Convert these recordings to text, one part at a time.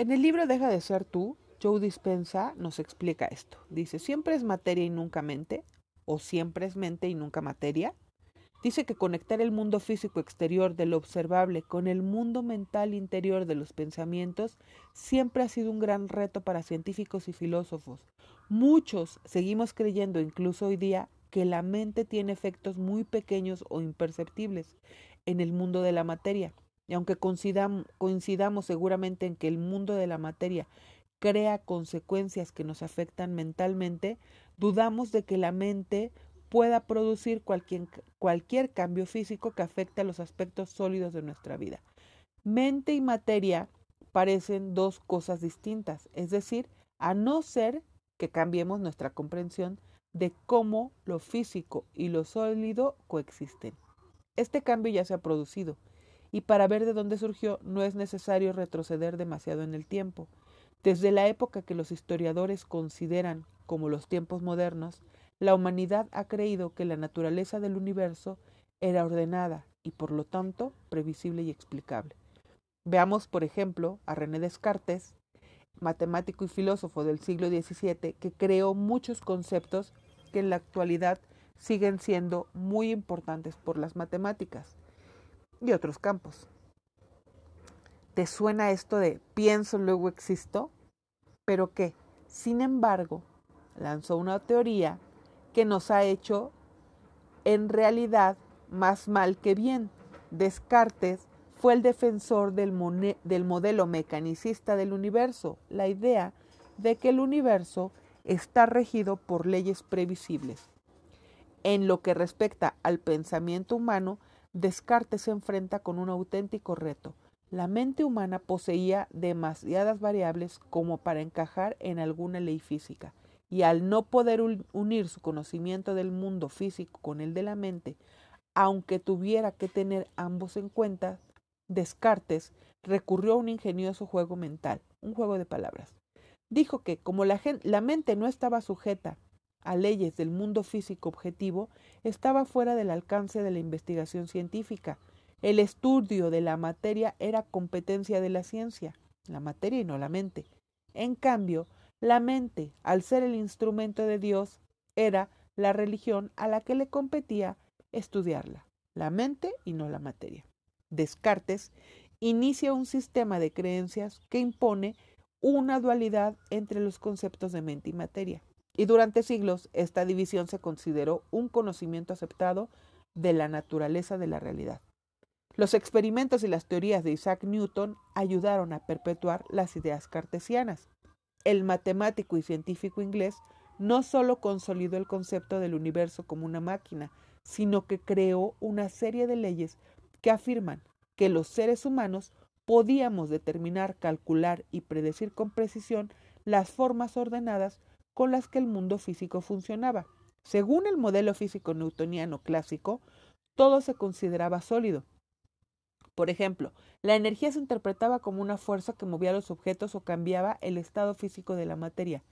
En el libro Deja de ser tú, Joe Dispensa nos explica esto. Dice, siempre es materia y nunca mente, o siempre es mente y nunca materia. Dice que conectar el mundo físico exterior de lo observable con el mundo mental interior de los pensamientos siempre ha sido un gran reto para científicos y filósofos. Muchos seguimos creyendo, incluso hoy día, que la mente tiene efectos muy pequeños o imperceptibles en el mundo de la materia. Y aunque coincidamos, seguramente en que el mundo de la materia crea consecuencias que nos afectan mentalmente, dudamos de que la mente pueda producir cualquier, cualquier cambio físico que afecte a los aspectos sólidos de nuestra vida. Mente y materia parecen dos cosas distintas, es decir, a no ser que cambiemos nuestra comprensión de cómo lo físico y lo sólido coexisten. Este cambio ya se ha producido, y para ver de dónde surgió no es necesario retroceder demasiado en el tiempo. Desde la época que los historiadores consideran como los tiempos modernos, la humanidad ha creído que la naturaleza del universo era ordenada y por lo tanto previsible y explicable. Veamos, por ejemplo, a René Descartes, matemático y filósofo del siglo XVII, que creó muchos conceptos que en la actualidad siguen siendo muy importantes por las matemáticas y otros campos. ¿Te suena esto de pienso, luego existo? Pero que, sin embargo, lanzó una teoría que nos ha hecho en realidad más mal que bien. Descartes fue el defensor del, del, modelo mecanicista del universo, la idea de que el universo está regido por leyes previsibles. En lo que respecta al pensamiento humano, Descartes se enfrenta con un auténtico reto. La mente humana poseía demasiadas variables como para encajar en alguna ley física y al no poder unir su conocimiento del mundo físico con el de la mente, aunque tuviera que tener ambos en cuenta, Descartes recurrió a un ingenioso juego mental, un juego de palabras. Dijo que como la, la mente no estaba sujeta a leyes del mundo físico objetivo, estaba fuera del alcance de la investigación científica. El estudio de la materia era competencia de la ciencia, la materia y no la mente. En cambio, la mente, al ser el instrumento de Dios, era la religión a la que le competía estudiarla, la mente y no la materia. Descartes inicia un sistema de creencias que impone una dualidad entre los conceptos de mente y materia. Y durante siglos esta división se consideró un conocimiento aceptado de la naturaleza de la realidad. Los experimentos y las teorías de Isaac Newton ayudaron a perpetuar las ideas cartesianas. El matemático y científico inglés no solo consolidó el concepto del universo como una máquina, sino que creó una serie de leyes que afirman que los seres humanos podíamos determinar, calcular y predecir con precisión las formas ordenadas las que el mundo físico funcionaba. Según el modelo físico newtoniano clásico, todo se consideraba sólido, por ejemplo, la energía se interpretaba como una fuerza que movía los objetos o cambiaba el estado físico de la materia.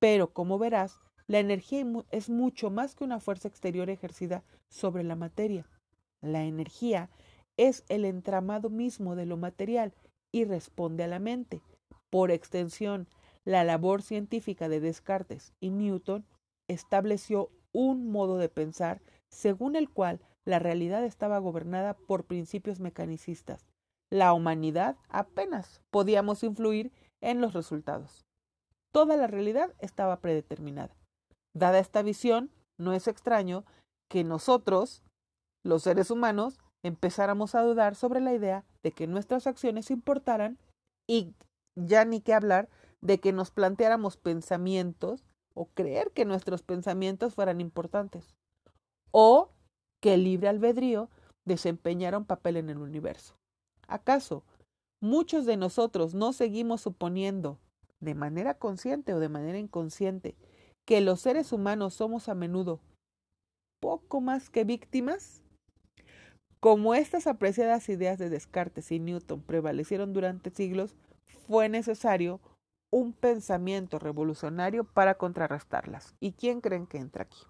Pero, como verás, la energía es mucho más que una fuerza exterior ejercida sobre la materia. La energía es el entramado mismo de lo material y responde a la mente. Por extensión, la labor científica de Descartes y Newton estableció un modo de pensar según el cual la realidad estaba gobernada por principios mecanicistas. La humanidad apenas podíamos influir en los resultados. Toda la realidad estaba predeterminada. Dada esta visión, no es extraño que nosotros, los seres humanos, empezáramos a dudar sobre la idea de que nuestras acciones importaran y ya ni qué hablar de que nos planteáramos pensamientos o creer que nuestros pensamientos fueran importantes. O que el libre albedrío desempeñara un papel en el universo. ¿Acaso muchos de nosotros no seguimos suponiendo, de manera consciente o de manera inconsciente, que los seres humanos somos a menudo poco más que víctimas? Como estas apreciadas ideas de Descartes y Newton prevalecieron durante siglos, fue necesario un pensamiento revolucionario para contrarrestarlas. ¿Y quién creen que entra aquí?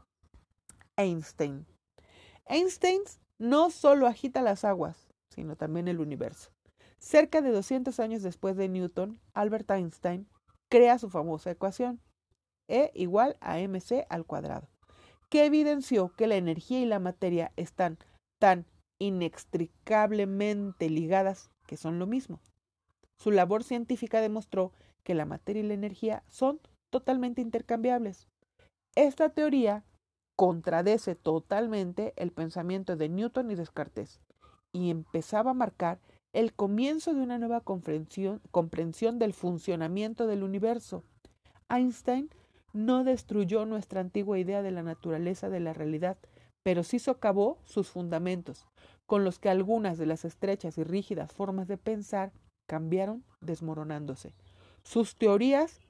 Einstein. Einstein no solo agita las aguas, sino también el universo. Cerca de 200 años después de Newton, Albert Einstein crea su famosa ecuación E igual a mc al cuadrado, que evidenció que la energía y la materia están tan inextricablemente ligadas que son lo mismo. Su labor científica demostró que la materia y la energía son totalmente intercambiables. Esta teoría contradece totalmente el pensamiento de Newton y Descartes y empezaba a marcar el comienzo de una nueva comprensión, comprensión, del funcionamiento del universo. Einstein no destruyó nuestra antigua idea de la naturaleza de la realidad, pero sí socavó sus fundamentos, con los que algunas de las estrechas y rígidas formas de pensar cambiaron desmoronándose. Sus teorías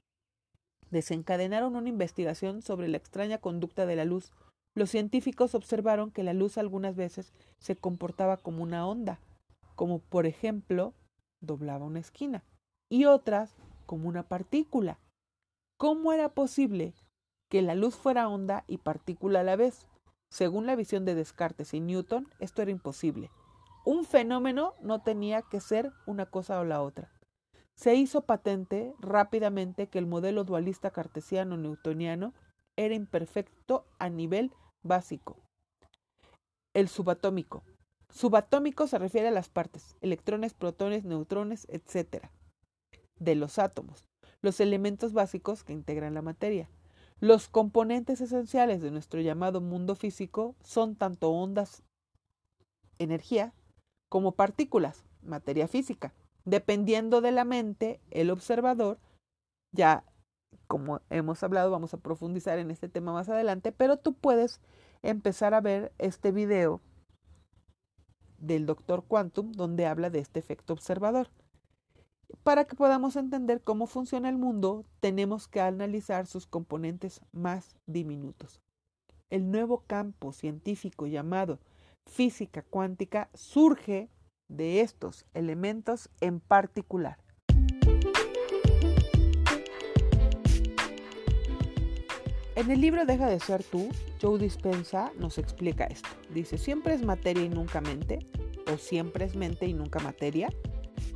desencadenaron una investigación sobre la extraña conducta de la luz. Los científicos observaron que la luz algunas veces se comportaba como una onda, como por ejemplo doblaba una esquina, y otras como una partícula. ¿Cómo era posible que la luz fuera onda y partícula a la vez? Según la visión de Descartes y Newton, esto era imposible. Un fenómeno no tenía que ser una cosa o la otra. Se hizo patente rápidamente que el modelo dualista cartesiano newtoniano era imperfecto a nivel básico. El subatómico. Subatómico se refiere a las partes, electrones, protones, neutrones, etc. de los átomos, los elementos básicos que integran la materia. Los componentes esenciales de nuestro llamado mundo físico son tanto ondas, energía, como partículas, materia física. Dependiendo de la mente, el observador, ya como hemos hablado, vamos a profundizar en este tema más adelante, pero tú puedes empezar a ver este video del doctor Quantum donde habla de este efecto observador. Para que podamos entender cómo funciona el mundo, tenemos que analizar sus componentes más diminutos. El nuevo campo científico llamado física cuántica surge de estos elementos en particular. En el libro Deja de ser tú, Joe Dispensa nos explica esto. Dice, siempre es materia y nunca mente, o siempre es mente y nunca materia.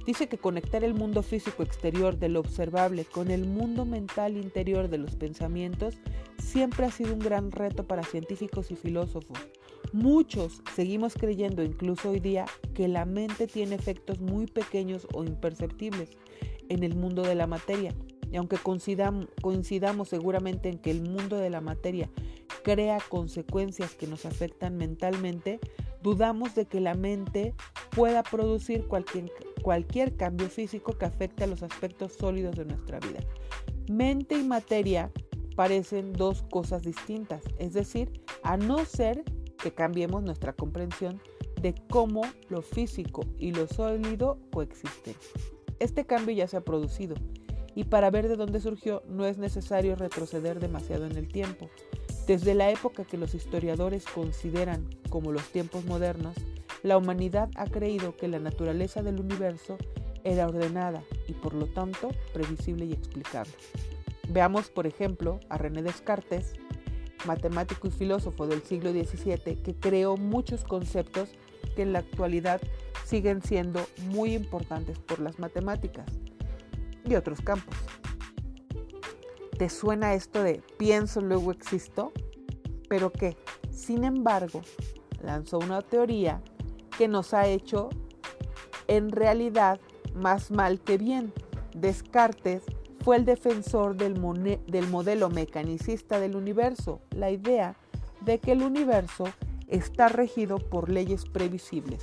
Dice que conectar el mundo físico exterior de lo observable con el mundo mental interior de los pensamientos siempre ha sido un gran reto para científicos y filósofos, Muchos seguimos creyendo, incluso hoy día, que la mente tiene efectos muy pequeños o imperceptibles en el mundo de la materia. Y aunque coincidamos, seguramente en que el mundo de la materia crea consecuencias que nos afectan mentalmente, dudamos de que la mente pueda producir cualquier cambio físico que afecte a los aspectos sólidos de nuestra vida. Mente y materia parecen dos cosas distintas, es decir, a no ser que cambiemos nuestra comprensión de cómo lo físico y lo sólido coexisten. Este cambio ya se ha producido y para ver de dónde surgió no es necesario retroceder demasiado en el tiempo. Desde la época que los historiadores consideran como los tiempos modernos, la humanidad ha creído que la naturaleza del universo era ordenada y por lo tanto previsible y explicable. Veamos, por ejemplo, a René Descartes, matemático y filósofo del siglo XVII, que creó muchos conceptos que en la actualidad siguen siendo muy importantes por las matemáticas y otros campos. ¿Te suena esto de pienso, luego existo? Pero que, sin embargo, lanzó una teoría que nos ha hecho en realidad más mal que bien. Descartes fue el defensor del, del, modelo mecanicista del universo, la idea de que el universo está regido por leyes previsibles.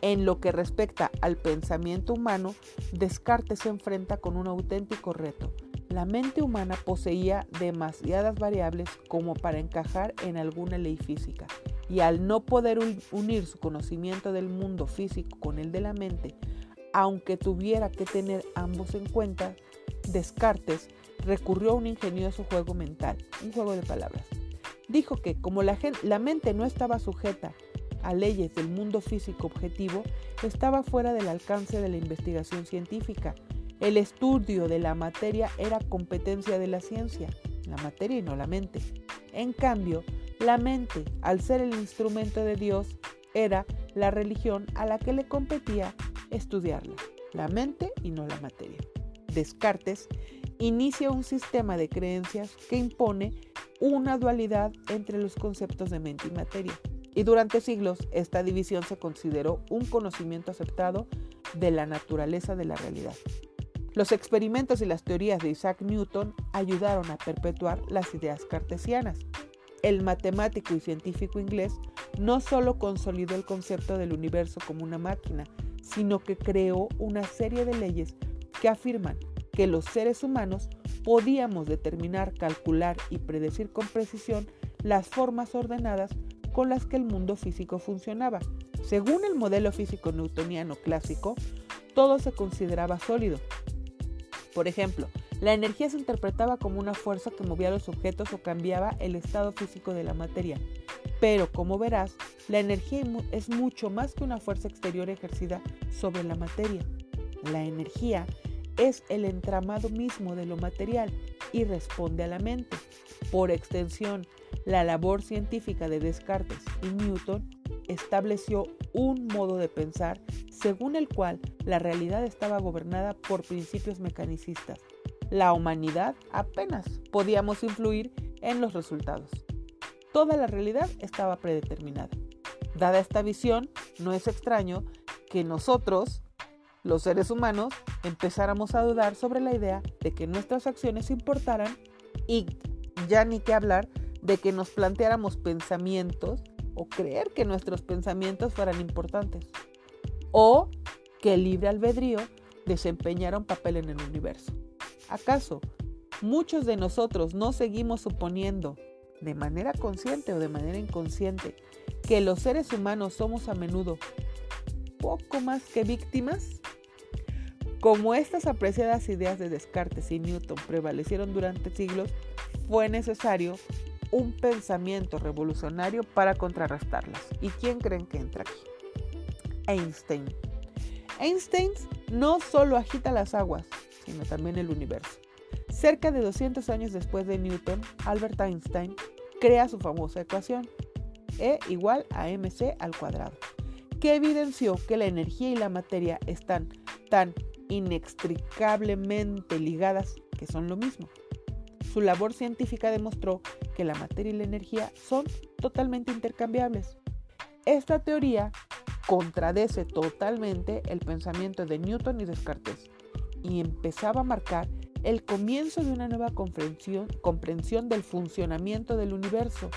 En lo que respecta al pensamiento humano, Descartes se enfrenta con un auténtico reto. La mente humana poseía demasiadas variables como para encajar en alguna ley física, y al no poder unir su conocimiento del mundo físico con el de la mente, aunque tuviera que tener ambos en cuenta, Descartes recurrió a un ingenioso juego mental, un juego de palabras. Dijo que como la, la mente no estaba sujeta a leyes del mundo físico objetivo, estaba fuera del alcance de la investigación científica. El estudio de la materia era competencia de la ciencia, la materia y no la mente. En cambio, la mente, al ser el instrumento de Dios, era la religión a la que le competía estudiarla, la mente y no la materia. Descartes inicia un sistema de creencias que impone una dualidad entre los conceptos de mente y materia. Y durante siglos esta división se consideró un conocimiento aceptado de la naturaleza de la realidad. Los experimentos y las teorías de Isaac Newton ayudaron a perpetuar las ideas cartesianas. El matemático y científico inglés no solo consolidó el concepto del universo como una máquina, sino que creó una serie de leyes que afirman que los seres humanos podíamos determinar, calcular y predecir con precisión las formas ordenadas con las que el mundo físico funcionaba. Según el modelo físico newtoniano clásico, todo se consideraba sólido. Por ejemplo, la energía se interpretaba como una fuerza que movía los objetos o cambiaba el estado físico de la materia. Pero, como verás, la energía es mucho más que una fuerza exterior ejercida sobre la materia. La energía es el entramado mismo de lo material y responde a la mente. Por extensión, la labor científica de Descartes y Newton estableció un modo de pensar según el cual la realidad estaba gobernada por principios mecanicistas. La humanidad apenas podíamos influir en los resultados. Toda la realidad estaba predeterminada. Dada esta visión, no es extraño que nosotros, los seres humanos, empezáramos a dudar sobre la idea de que nuestras acciones importaran y ya ni que hablar de que nos planteáramos pensamientos o creer que nuestros pensamientos fueran importantes o que el libre albedrío desempeñara un papel en el universo. ¿Acaso muchos de nosotros no seguimos suponiendo, de manera consciente o de manera inconsciente, que los seres humanos somos a menudo poco más que víctimas? Como estas apreciadas ideas de Descartes y Newton prevalecieron durante siglos, fue necesario un pensamiento revolucionario para contrarrestarlas. ¿Y quién creen que entra aquí? Einstein. Einstein no solo agita las aguas, sino también el universo. Cerca de 200 años después de Newton, Albert Einstein crea su famosa ecuación E igual a mc al cuadrado, que evidenció que la energía y la materia están tan inextricablemente ligadas que son lo mismo. Su labor científica demostró que la materia y la energía son totalmente intercambiables. Esta teoría contradece totalmente el pensamiento de Newton y Descartes y empezaba a marcar el comienzo de una nueva comprensión, comprensión del funcionamiento del universo.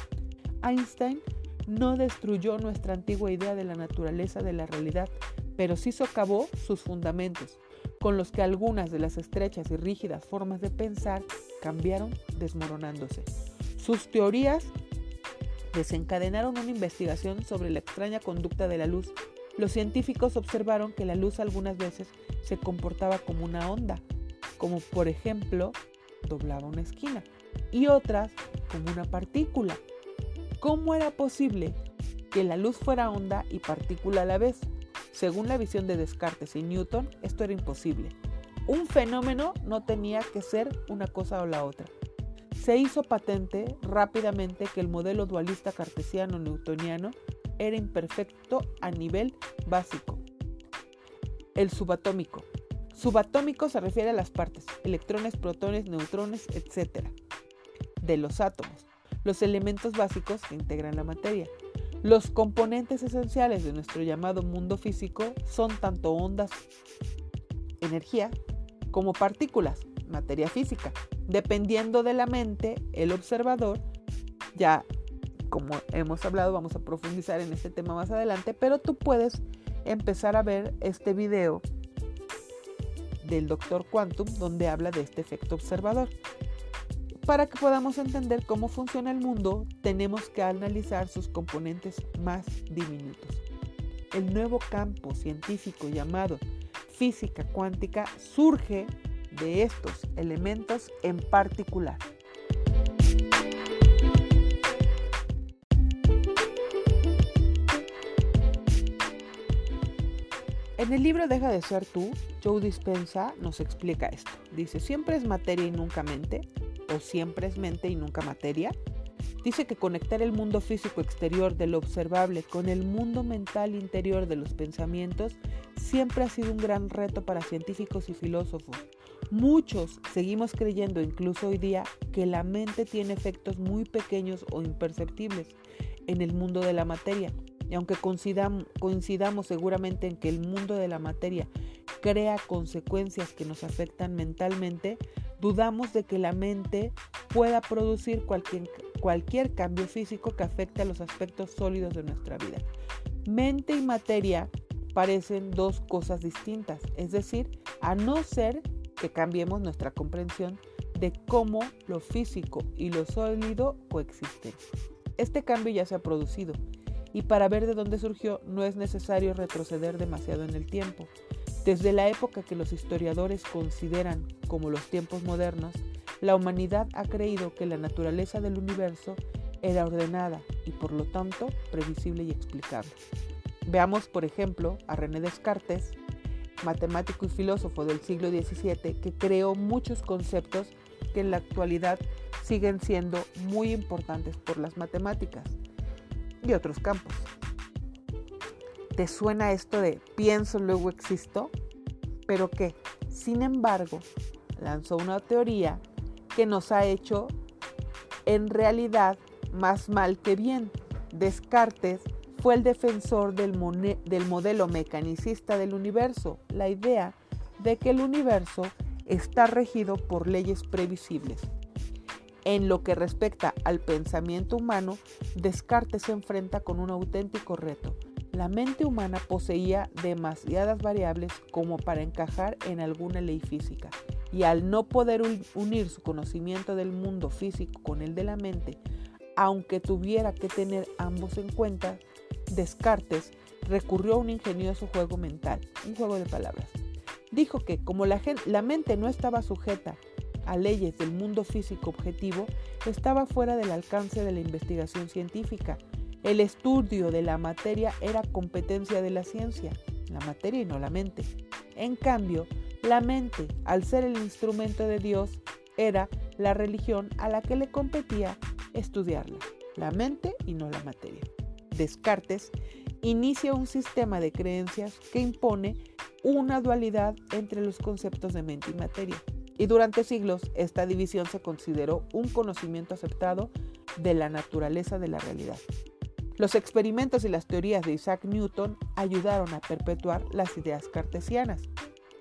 Einstein no destruyó nuestra antigua idea de la naturaleza de la realidad, pero sí socavó sus fundamentos, con los que algunas de las estrechas y rígidas formas de pensar cambiaron desmoronándose. Sus teorías desencadenaron una investigación sobre la extraña conducta de la luz. Los científicos observaron que la luz algunas veces se comportaba como una onda, como por ejemplo doblaba una esquina, y otras como una partícula. ¿Cómo era posible que la luz fuera onda y partícula a la vez? Según la visión de Descartes y Newton, esto era imposible. Un fenómeno no tenía que ser una cosa o la otra. Se hizo patente rápidamente que el modelo dualista cartesiano-newtoniano era imperfecto a nivel básico. El subatómico. Subatómico se refiere a las partes, electrones, protones, neutrones, etc. de los átomos, los elementos básicos que integran la materia. Los componentes esenciales de nuestro llamado mundo físico son tanto ondas, energía, como partículas, materia física. Dependiendo de la mente, el observador, ya como hemos hablado, vamos a profundizar en este tema más adelante, pero tú puedes empezar a ver este video del doctor Quantum donde habla de este efecto observador. Para que podamos entender cómo funciona el mundo, tenemos que analizar sus componentes más diminutos. El nuevo campo científico llamado física cuántica surge de estos elementos en particular. En el libro Deja de ser tú, Joe Dispensa nos explica esto. Dice, siempre es materia y nunca mente, o siempre es mente y nunca materia. Dice que conectar el mundo físico exterior de lo observable con el mundo mental interior de los pensamientos siempre ha sido un gran reto para científicos y filósofos. Muchos seguimos creyendo, incluso hoy día, que la mente tiene efectos muy pequeños o imperceptibles en el mundo de la materia. Y aunque coincidamos, seguramente en que el mundo de la materia crea consecuencias que nos afectan mentalmente, dudamos de que la mente pueda producir cualquier, cualquier cambio físico que afecte a los aspectos sólidos de nuestra vida. Mente y materia parecen dos cosas distintas, es decir, a no ser que cambiemos nuestra comprensión de cómo lo físico y lo sólido coexisten. Este cambio ya se ha producido y para ver de dónde surgió no es necesario retroceder demasiado en el tiempo. Desde la época que los historiadores consideran como los tiempos modernos, la humanidad ha creído que la naturaleza del universo era ordenada y por lo tanto previsible y explicable. Veamos, por ejemplo, a René Descartes, matemático y filósofo del siglo XVII, que creó muchos conceptos que en la actualidad siguen siendo muy importantes por las matemáticas y otros campos. ¿Te suena esto de pienso, luego existo? Pero que, sin embargo, lanzó una teoría que nos ha hecho en realidad más mal que bien. Descartes fue el defensor del, del, modelo mecanicista del universo, la idea de que el universo está regido por leyes previsibles. En lo que respecta al pensamiento humano, Descartes se enfrenta con un auténtico reto. La mente humana poseía demasiadas variables como para encajar en alguna ley física y al no poder unir su conocimiento del mundo físico con el de la mente, aunque tuviera que tener ambos en cuenta, Descartes recurrió a un ingenioso juego mental, un juego de palabras. Dijo que como la, la mente no estaba sujeta a leyes del mundo físico objetivo, estaba fuera del alcance de la investigación científica. El estudio de la materia era competencia de la ciencia, la materia y no la mente. En cambio, la mente, al ser el instrumento de Dios, era la religión a la que le competía estudiarla, la mente y no la materia. Descartes inicia un sistema de creencias que impone una dualidad entre los conceptos de mente y materia. Y durante siglos esta división se consideró un conocimiento aceptado de la naturaleza de la realidad. Los experimentos y las teorías de Isaac Newton ayudaron a perpetuar las ideas cartesianas.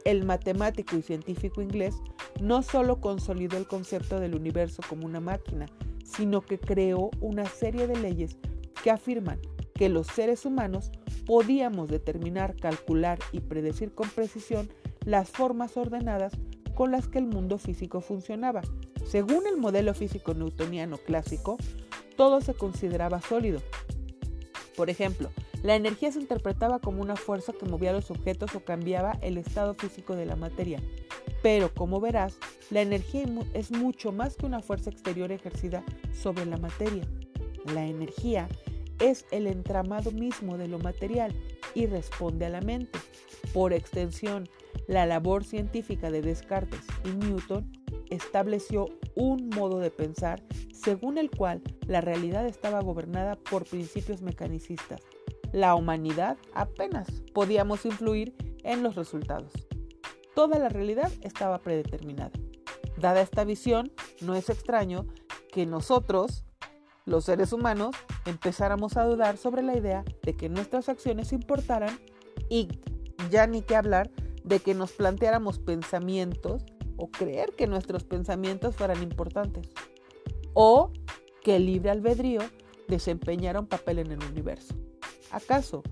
El matemático y científico inglés no solo consolidó el concepto del universo como una máquina, sino que creó una serie de leyes que afirman que los seres humanos podíamos determinar, calcular y predecir con precisión las formas ordenadas con las que el mundo físico funcionaba. Según el modelo físico newtoniano clásico, todo se consideraba sólido. Por ejemplo, la energía se interpretaba como una fuerza que movía los objetos o cambiaba el estado físico de la materia. Pero, como verás, la energía es mucho más que una fuerza exterior ejercida sobre la materia. La energía es el entramado mismo de lo material y responde a la mente. Por extensión, la labor científica de Descartes y Newton estableció un modo de pensar según el cual la realidad estaba gobernada por principios mecanicistas la humanidad apenas podíamos influir en los resultados. Toda la realidad estaba predeterminada. Dada esta visión, no es extraño que nosotros, los seres humanos, empezáramos a dudar sobre la idea de que nuestras acciones importaran y ya ni que hablar de que nos planteáramos pensamientos o creer que nuestros pensamientos fueran importantes o que el libre albedrío desempeñara un papel en el universo. ¿Acaso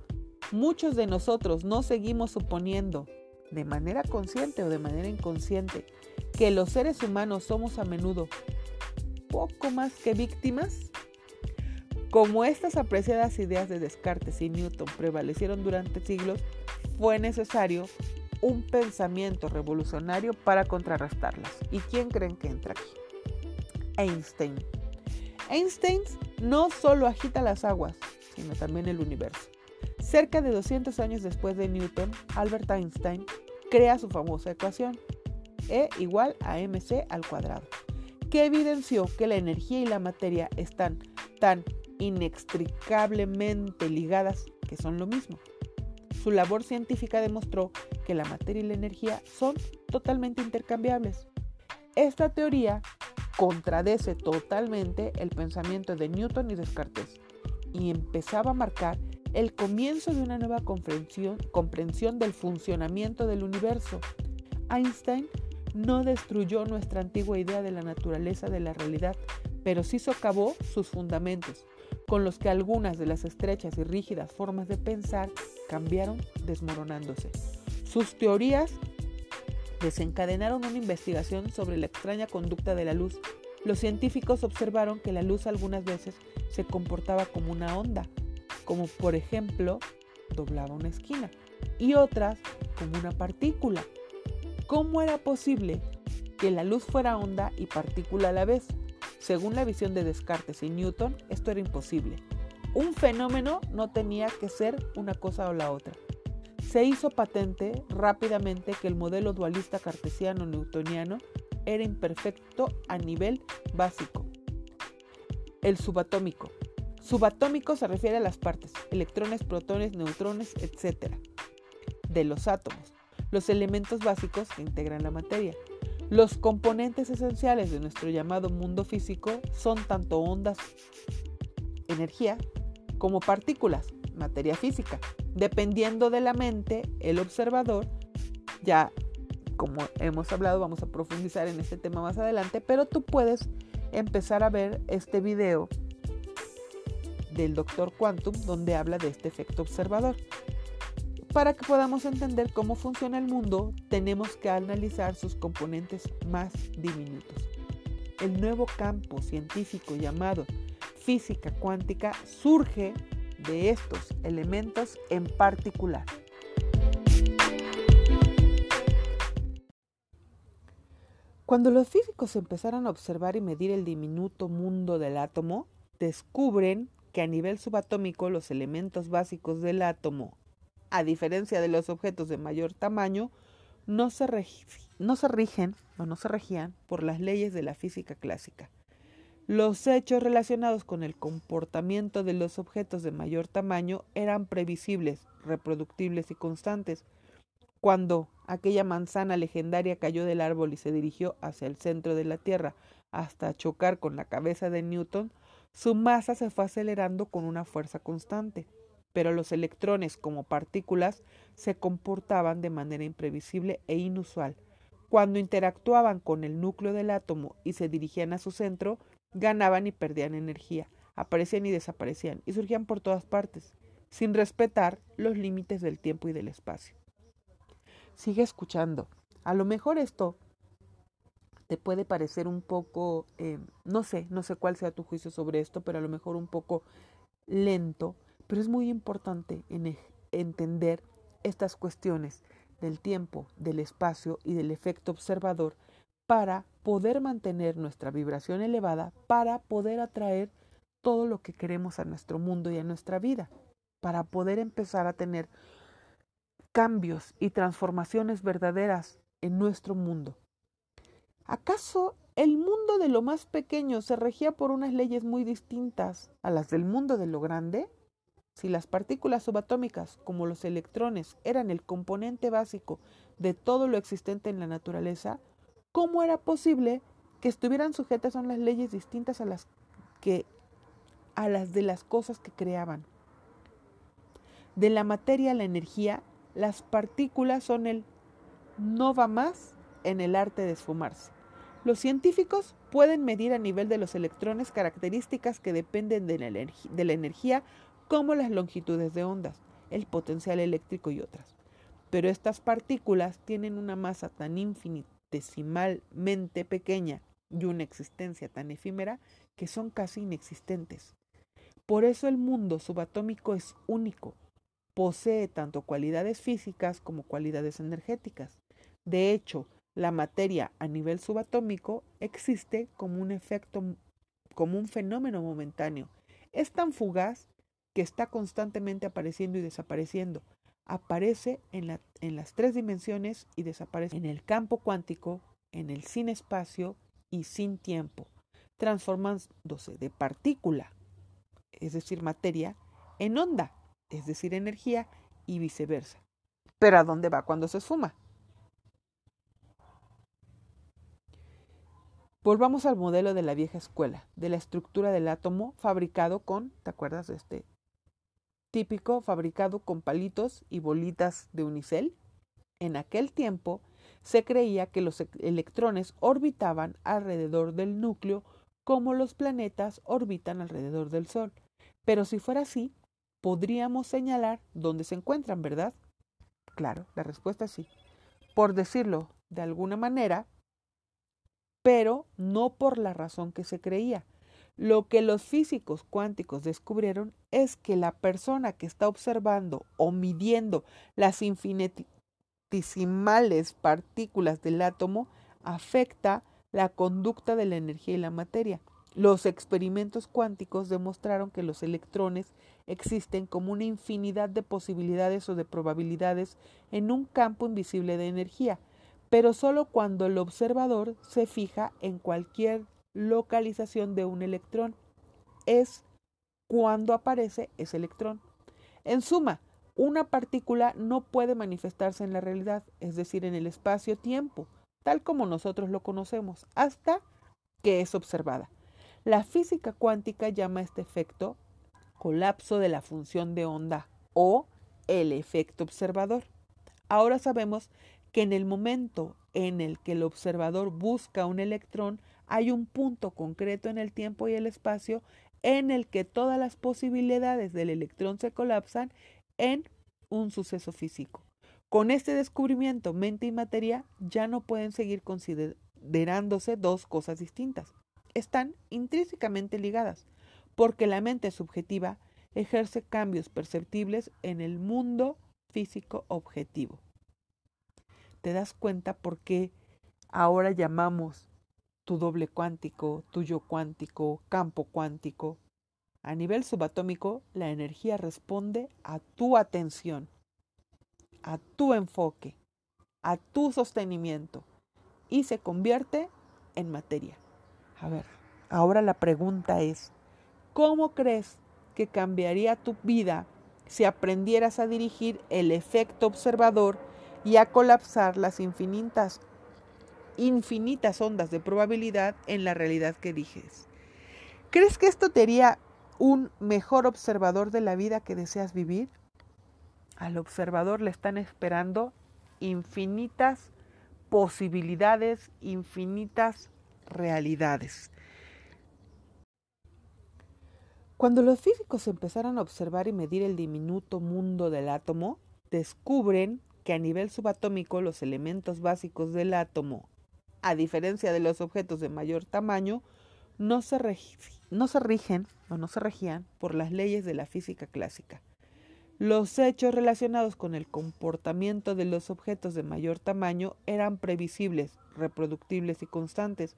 muchos de nosotros no seguimos suponiendo, de manera consciente o de manera inconsciente, que los seres humanos somos a menudo poco más que víctimas? Como estas apreciadas ideas de Descartes y Newton prevalecieron durante siglos, fue necesario un pensamiento revolucionario para contrarrestarlas. ¿Y quién creen que entra aquí? Einstein. Einstein no solo agita las aguas, sino también el universo. Cerca de 200 años después de Newton, Albert Einstein crea su famosa ecuación E igual a mc al cuadrado, que evidenció que la energía y la materia están tan inextricablemente ligadas que son lo mismo. Su labor científica demostró que la materia y la energía son totalmente intercambiables. Esta teoría contradece totalmente el pensamiento de Newton y Descartes y empezaba a marcar el comienzo de una nueva comprensión, comprensión del funcionamiento del universo. Einstein no destruyó nuestra antigua idea de la naturaleza de la realidad, pero sí socavó sus fundamentos, con los que algunas de las estrechas y rígidas formas de pensar cambiaron desmoronándose. Sus teorías desencadenaron una investigación sobre la extraña conducta de la luz. Los científicos observaron que la luz algunas veces se comportaba como una onda, como por ejemplo doblaba una esquina, y otras como una partícula. ¿Cómo era posible que la luz fuera onda y partícula a la vez? Según la visión de Descartes y Newton, esto era imposible. Un fenómeno no tenía que ser una cosa o la otra. Se hizo patente rápidamente que el modelo dualista cartesiano newtoniano era imperfecto a nivel básico. El subatómico. Subatómico se refiere a las partes, electrones, protones, neutrones, etc. de los átomos, los elementos básicos que integran la materia. Los componentes esenciales de nuestro llamado mundo físico son tanto ondas, energía, como partículas, materia física. Dependiendo de la mente, el observador, ya como hemos hablado, vamos a profundizar en este tema más adelante, pero tú puedes empezar a ver este video del doctor Quantum donde habla de este efecto observador. Para que podamos entender cómo funciona el mundo, tenemos que analizar sus componentes más diminutos. El nuevo campo científico llamado física cuántica surge de estos elementos en particular. Cuando los físicos empezaron a observar y medir el diminuto mundo del átomo, descubren que a nivel subatómico los elementos básicos del átomo a diferencia de los objetos de mayor tamaño, no se, no se rigen o no se regían por las leyes de la física clásica. Los hechos relacionados con el comportamiento de los objetos de mayor tamaño eran previsibles, reproductibles y constantes. Cuando aquella manzana legendaria cayó del árbol y se dirigió hacia el centro de la Tierra hasta chocar con la cabeza de Newton, su masa se fue acelerando con una fuerza constante pero los electrones como partículas se comportaban de manera imprevisible e inusual. Cuando interactuaban con el núcleo del átomo y se dirigían a su centro, ganaban y perdían energía, aparecían y desaparecían, y surgían por todas partes, sin respetar los límites del tiempo y del espacio. Sigue escuchando. A lo mejor esto te puede parecer un poco, eh, no sé, no sé cuál sea tu juicio sobre esto, pero a lo mejor un poco lento, pero es muy importante entender estas cuestiones del tiempo, del espacio y del efecto observador para poder mantener nuestra vibración elevada, para poder atraer todo lo que queremos a nuestro mundo y a nuestra vida, para poder empezar a tener cambios y transformaciones verdaderas en nuestro mundo. ¿Acaso el mundo de lo más pequeño se regía por unas leyes muy distintas a las del mundo de lo grande? Si las partículas subatómicas, como los electrones, eran el componente básico de todo lo existente en la naturaleza, ¿cómo era posible que estuvieran sujetas a unas leyes distintas a las que a las de las cosas que creaban? De la materia a la energía, las partículas son el no va más en el arte de esfumarse. Los científicos pueden medir a nivel de los electrones características que dependen de la, de la energía como las longitudes de ondas, el potencial eléctrico y otras. Pero estas partículas tienen una masa tan infinitesimalmente pequeña y una existencia tan efímera que son casi inexistentes. Por eso el mundo subatómico es único. Posee tanto cualidades físicas como cualidades energéticas. De hecho, la materia a nivel subatómico existe como un efecto, como un fenómeno momentáneo. Es tan fugaz que está constantemente apareciendo y desapareciendo. Aparece en, la, en las tres dimensiones y desaparece en el campo cuántico, en el sin espacio y sin tiempo, transformándose de partícula es decir, materia, en onda, es decir, energía, y viceversa. Pero ¿a dónde va cuando se esfuma? Volvamos al modelo de la vieja escuela, de la estructura del átomo fabricado con, ¿te acuerdas de este? Típico, fabricado con palitos y bolitas de unicel. En aquel tiempo se creía que los e-, electrones orbitaban alrededor del núcleo como los planetas orbitan alrededor del Sol. Pero si fuera así, podríamos señalar dónde se encuentran, ¿verdad? Claro, la respuesta es sí. Por decirlo de alguna manera, pero no por la razón que se creía. Lo que los físicos cuánticos descubrieron es que la persona que está observando o midiendo las infinitesimales partículas del átomo afecta la conducta de la energía y la materia. Los experimentos cuánticos demostraron que los electrones existen como una infinidad de posibilidades o de probabilidades en un campo invisible de energía, pero solo cuando el observador se fija en cualquier localización de un electrón. Es cuando aparece ese electrón. En suma, una partícula no puede manifestarse en la realidad, es decir, en el espacio-tiempo, tal como nosotros lo conocemos, hasta que es observada. La física cuántica llama este efecto colapso de la función de onda o el efecto observador. Ahora sabemos que en el momento en el que el observador busca un electrón, hay un punto concreto en el tiempo y el espacio en el que todas las posibilidades del electrón se colapsan en un suceso físico. Con este descubrimiento, mente y materia ya no pueden seguir considerándose dos cosas distintas. Están intrínsecamente ligadas, porque la mente subjetiva ejerce cambios perceptibles en el mundo físico objetivo te das cuenta por qué ahora llamamos tu doble cuántico, tuyo cuántico, campo cuántico. A nivel subatómico, la energía responde a tu atención, a tu enfoque, a tu sostenimiento y se convierte en materia. A ver, ahora la pregunta es, ¿cómo crees que cambiaría tu vida si aprendieras a dirigir el efecto observador y a colapsar las infinitas, infinitas ondas de probabilidad en la realidad que dijes. ¿Crees que esto te haría un mejor observador de la vida que deseas vivir? Al observador le están esperando infinitas posibilidades, infinitas realidades. Cuando los físicos empezaron a observar y medir el diminuto mundo del átomo, descubren que a nivel subatómico los elementos básicos del átomo, a diferencia de los objetos de mayor tamaño, no se, no se rigen o no se regían por las leyes de la física clásica. Los hechos relacionados con el comportamiento de los objetos de mayor tamaño eran previsibles, reproductibles y constantes.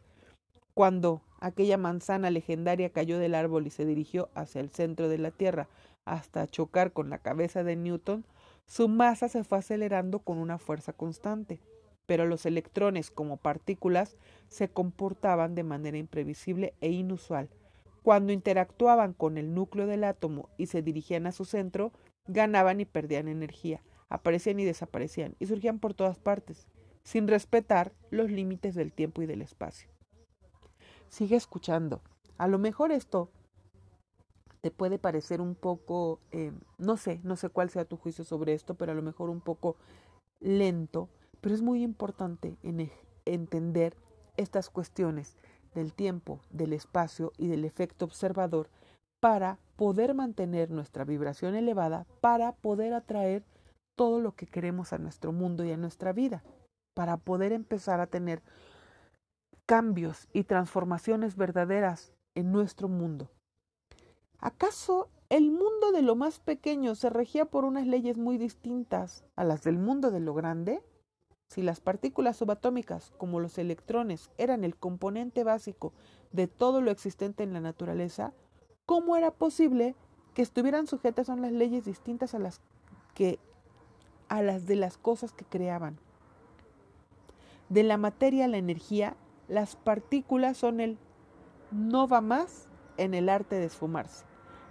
Cuando aquella manzana legendaria cayó del árbol y se dirigió hacia el centro de la Tierra hasta chocar con la cabeza de Newton, su masa se fue acelerando con una fuerza constante, pero los electrones como partículas se comportaban de manera imprevisible e inusual. Cuando interactuaban con el núcleo del átomo y se dirigían a su centro, ganaban y perdían energía, aparecían y desaparecían, y surgían por todas partes, sin respetar los límites del tiempo y del espacio. Sigue escuchando. A lo mejor esto te puede parecer un poco, eh, no sé, no sé cuál sea tu juicio sobre esto, pero a lo mejor un poco lento, pero es muy importante en entender estas cuestiones del tiempo, del espacio y del efecto observador para poder mantener nuestra vibración elevada, para poder atraer todo lo que queremos a nuestro mundo y a nuestra vida, para poder empezar a tener cambios y transformaciones verdaderas en nuestro mundo. ¿Acaso el mundo de lo más pequeño se regía por unas leyes muy distintas a las del mundo de lo grande? Si las partículas subatómicas, como los electrones, eran el componente básico de todo lo existente en la naturaleza, ¿cómo era posible que estuvieran sujetas a unas leyes distintas a las que a las de las cosas que creaban? De la materia a la energía, las partículas son el no va más en el arte de esfumarse.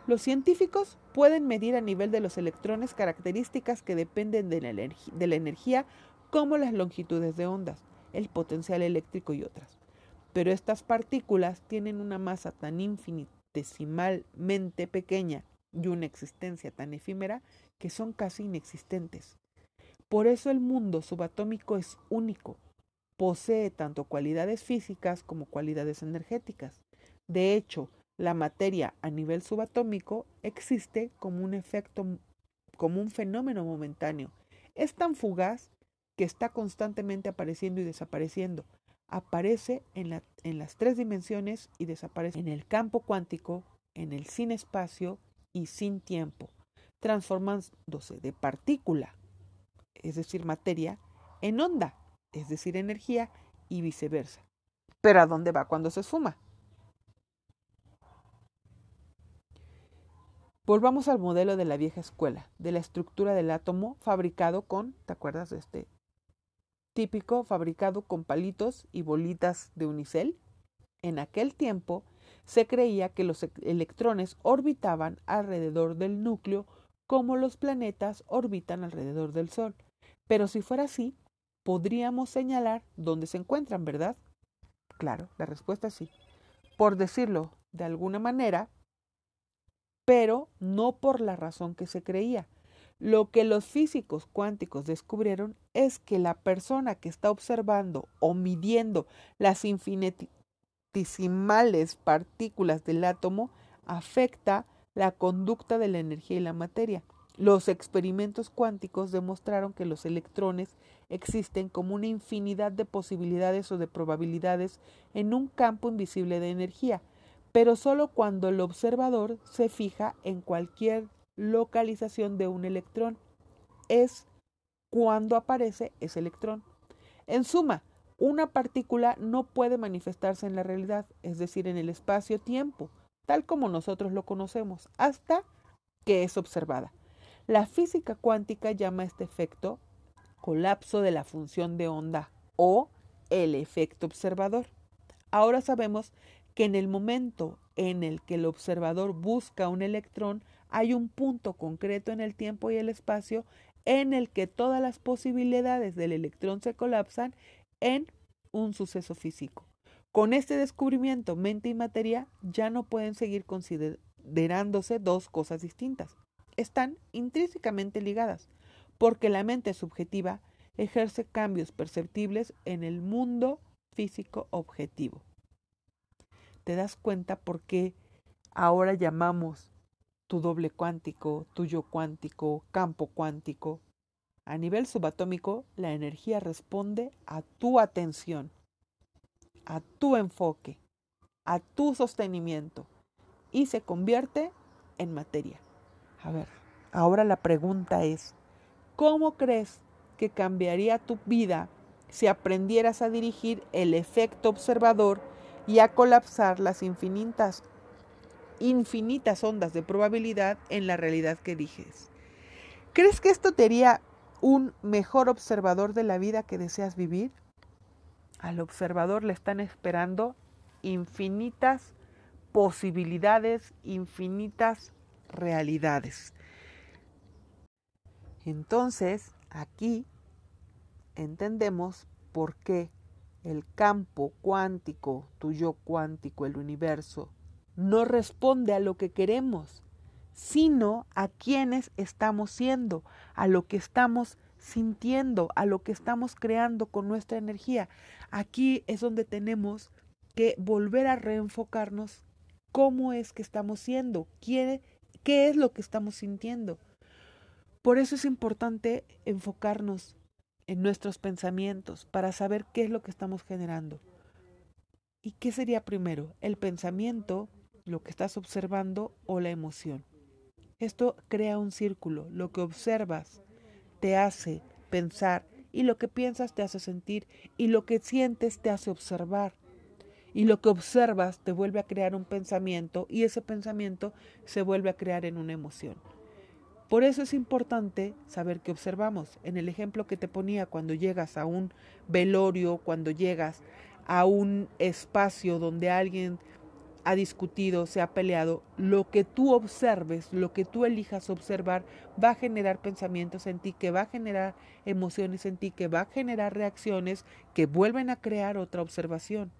Los científicos pueden medir a nivel de los electrones características que dependen de la, de la energía como las longitudes de ondas, el potencial eléctrico y otras. Pero estas partículas tienen una masa tan infinitesimalmente pequeña y una existencia tan efímera que son casi inexistentes. Por eso el mundo subatómico es único. Posee tanto cualidades físicas como cualidades energéticas. De hecho, la materia a nivel subatómico existe como un efecto, como un fenómeno momentáneo. Es tan fugaz que está constantemente apareciendo y desapareciendo. Aparece en, en las tres dimensiones y desaparece en el campo cuántico, en el sin espacio y sin tiempo, transformándose de partícula es decir, materia, en onda, es decir, energía, y viceversa. Pero ¿a dónde va cuando se esfuma? Volvamos al modelo de la vieja escuela, de la estructura del átomo fabricado con, ¿te acuerdas de este? Típico, fabricado con palitos y bolitas de unicel. En aquel tiempo se creía que los e-, electrones orbitaban alrededor del núcleo como los planetas orbitan alrededor del Sol. Pero si fuera así, podríamos señalar dónde se encuentran, ¿verdad? Claro, la respuesta es sí. Por decirlo de alguna manera, pero no por la razón que se creía. Lo que los físicos cuánticos descubrieron es que la persona que está observando o midiendo las infinitesimales partículas del átomo afecta la conducta de la energía y la materia. Los experimentos cuánticos demostraron que los electrones existen como una infinidad de posibilidades o de probabilidades en un campo invisible de energía, pero solo cuando el observador se fija en cualquier localización de un electrón. Es cuando aparece ese electrón. En suma, una partícula no puede manifestarse en la realidad, es decir, en el espacio-tiempo, tal como nosotros lo conocemos, hasta que es observada. La física cuántica llama este efecto colapso de la función de onda o el efecto observador. Ahora sabemos que en el momento en el que el observador busca un electrón, hay un punto concreto en el tiempo y el espacio en el que todas las posibilidades del electrón se colapsan en un suceso físico. Con este descubrimiento, mente y materia ya no pueden seguir considerándose dos cosas distintas están intrínsecamente ligadas, porque la mente subjetiva ejerce cambios perceptibles en el mundo físico objetivo. ¿Te das cuenta por qué ahora llamamos tu doble cuántico, tuyo cuántico, campo cuántico? A nivel subatómico, la energía responde a tu atención, a tu enfoque, a tu sostenimiento y se convierte en materia. A ver, ahora la pregunta es, ¿cómo crees que cambiaría tu vida si aprendieras a dirigir el efecto observador y a colapsar las infinitas, infinitas ondas de probabilidad en la realidad que dijes? ¿Crees que esto te haría un mejor observador de la vida que deseas vivir? Al observador le están esperando infinitas posibilidades, infinitas realidades. Entonces, aquí entendemos por qué el campo cuántico, tu yo cuántico, el universo, no responde a lo que queremos, sino a quienes estamos siendo, a lo que estamos sintiendo, a lo que estamos creando con nuestra energía. Aquí es donde tenemos que volver a reenfocarnos cómo es que estamos siendo, quién qué es lo que estamos sintiendo. Por eso es importante enfocarnos en nuestros pensamientos para saber qué es lo que estamos generando. ¿Y qué sería primero? ¿El pensamiento, lo que estás observando o la emoción? Esto crea un círculo. Lo que observas te hace pensar y lo que piensas te hace sentir y lo que sientes te hace observar y lo que observas te vuelve a crear un pensamiento y ese pensamiento se vuelve a crear en una emoción. Por eso es importante saber qué observamos. En el ejemplo que te ponía, cuando llegas a un velorio, cuando llegas a un espacio donde alguien ha discutido, se ha peleado, lo que tú observes, lo que tú elijas observar, va a generar pensamientos en ti, que va a generar emociones en ti, que va a generar reacciones que vuelven a crear otra observación.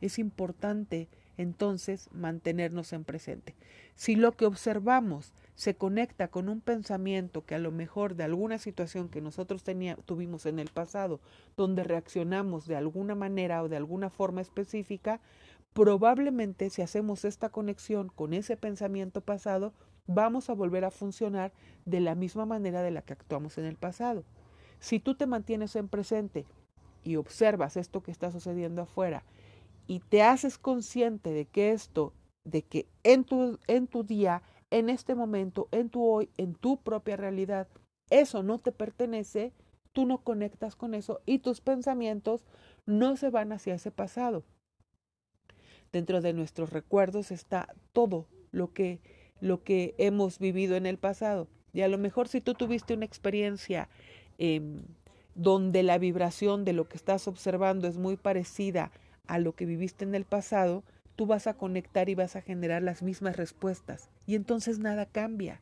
Es importante entonces mantenernos en presente. Si lo que observamos se conecta con un pensamiento que a lo mejor de alguna situación que nosotros tuvimos en el pasado, donde reaccionamos de alguna manera o de alguna forma específica, probablemente si hacemos esta conexión con ese pensamiento pasado, vamos a volver a funcionar de la misma manera de la que actuamos en el pasado. Si tú te mantienes en presente y observas esto que está sucediendo afuera y te haces consciente de que esto, de que en tu, en tu día, en este momento, en tu hoy, en tu propia realidad, eso no te pertenece, tú no conectas con eso y tus pensamientos no se van hacia ese pasado. Dentro de nuestros recuerdos está todo lo que, lo que hemos vivido en el pasado. Y a lo mejor si tú tuviste una experiencia em, donde la vibración de lo que estás observando es muy parecida a lo que viviste en el pasado, tú vas a conectar y vas a generar las mismas respuestas. Y entonces nada cambia.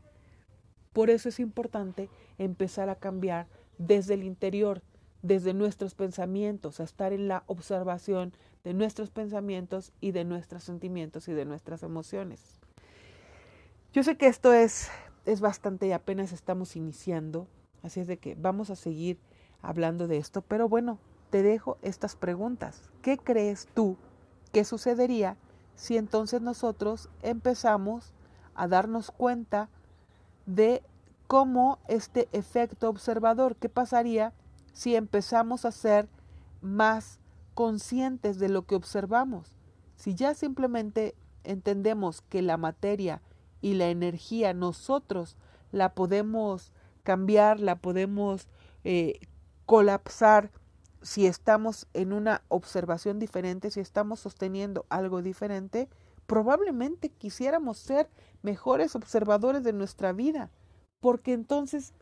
Por eso es importante empezar a cambiar desde el interior, desde nuestros pensamientos, a estar en la observación de nuestros pensamientos y de nuestros sentimientos y de nuestras emociones. Yo sé que esto es, es bastante y apenas estamos iniciando, así es de que vamos a seguir hablando de esto, pero bueno, te dejo estas preguntas. ¿Qué crees tú que sucedería si entonces nosotros empezamos a darnos cuenta de cómo este efecto observador, qué pasaría si empezamos a ser más conscientes de lo que observamos. Si ya simplemente entendemos que la materia y la energía nosotros la podemos cambiar, la podemos eh, colapsar si estamos en una observación diferente, si estamos sosteniendo algo diferente, probablemente quisiéramos ser mejores observadores de nuestra vida, porque entonces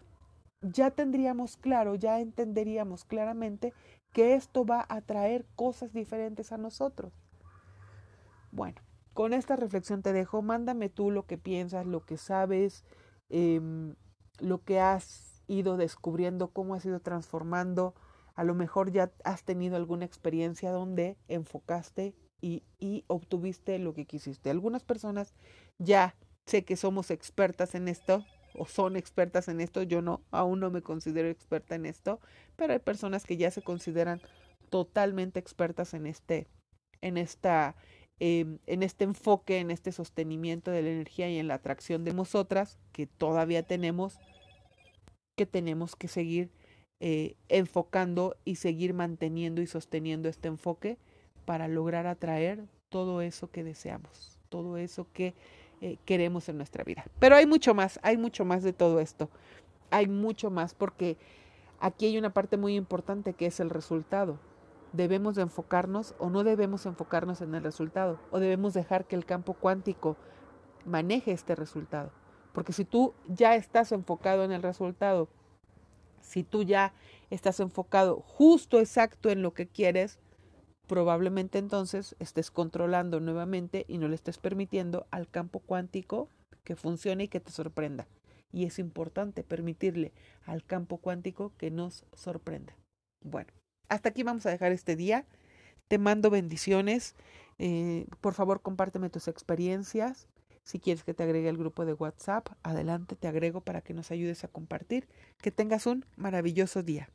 ya tendríamos claro, ya entenderíamos claramente que esto va a traer cosas diferentes a nosotros. Bueno, con esta reflexión te dejo, mándame tú lo que piensas, lo que sabes, em, lo que has ido descubriendo, cómo has ido transformando. A lo mejor ya has tenido alguna experiencia donde enfocaste y, y obtuviste lo que quisiste. Algunas personas ya sé que somos expertas en esto, o son expertas en esto. Yo no, aún no me considero experta en esto, pero hay personas que ya se consideran totalmente expertas en este, en esta, em, en este enfoque, en este sostenimiento de la energía y en la atracción de nosotras que todavía tenemos, que tenemos que seguir eh, enfocando y seguir manteniendo y sosteniendo este enfoque para lograr atraer todo eso que deseamos, todo eso que eh, queremos en nuestra vida. Pero hay mucho más, hay mucho más de todo esto. Hay mucho más porque aquí hay una parte muy importante que es el resultado. Debemos de enfocarnos o no debemos enfocarnos en el resultado o debemos dejar que el campo cuántico maneje este resultado. Porque si tú ya estás enfocado en el resultado, si tú ya estás enfocado justo exacto en lo que quieres, probablemente entonces estés controlando nuevamente y no le estés permitiendo al campo cuántico que funcione y que te sorprenda. Y es importante permitirle al campo cuántico que nos sorprenda. Bueno, hasta aquí vamos a dejar este día. Te mando bendiciones. Eh, por favor, compárteme tus experiencias. Si quieres que te agregue al grupo de WhatsApp, adelante, te agrego para que nos ayudes a compartir. Que tengas un maravilloso día.